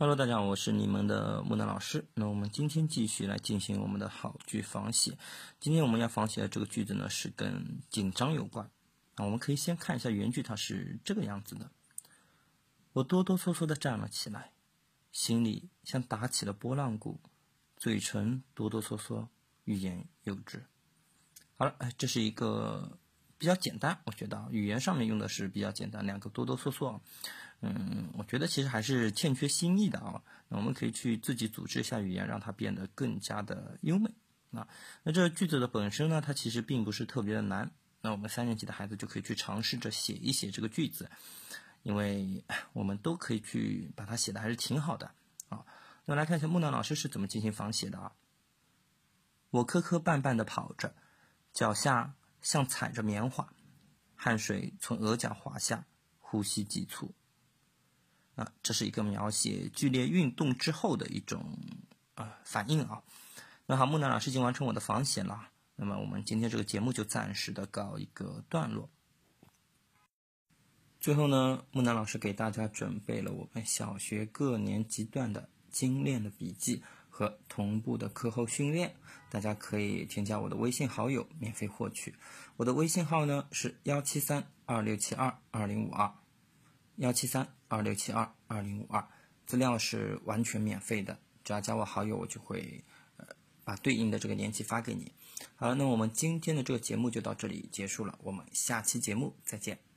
Hello，大家好，我是你们的木南老师。那我们今天继续来进行我们的好句仿写。今天我们要仿写的这个句子呢，是跟紧张有关。那我们可以先看一下原句，它是这个样子的：我哆哆嗦嗦的站了起来，心里像打起了波浪鼓，嘴唇哆哆嗦嗦，欲言又止。好了，哎，这是一个。比较简单，我觉得语言上面用的是比较简单，两个哆哆嗦嗦，嗯，我觉得其实还是欠缺新意的啊。那我们可以去自己组织一下语言，让它变得更加的优美啊。那这句子的本身呢，它其实并不是特别的难。那我们三年级的孩子就可以去尝试着写一写这个句子，因为我们都可以去把它写的还是挺好的啊。那来看一下木兰老师是怎么进行仿写的啊。我磕磕绊绊的跑着，脚下。像踩着棉花，汗水从额角滑下，呼吸急促。啊，这是一个描写剧烈运动之后的一种啊反应啊。那好，木南老师已经完成我的仿写了。那么我们今天这个节目就暂时的告一个段落。最后呢，木南老师给大家准备了我们小学各年级段的精炼的笔记。和同步的课后训练，大家可以添加我的微信好友，免费获取。我的微信号呢是幺七三二六七二二零五二，幺七三二六七二二零五二，资料是完全免费的，只要加我好友，我就会呃把对应的这个链接发给你。好了，那我们今天的这个节目就到这里结束了，我们下期节目再见。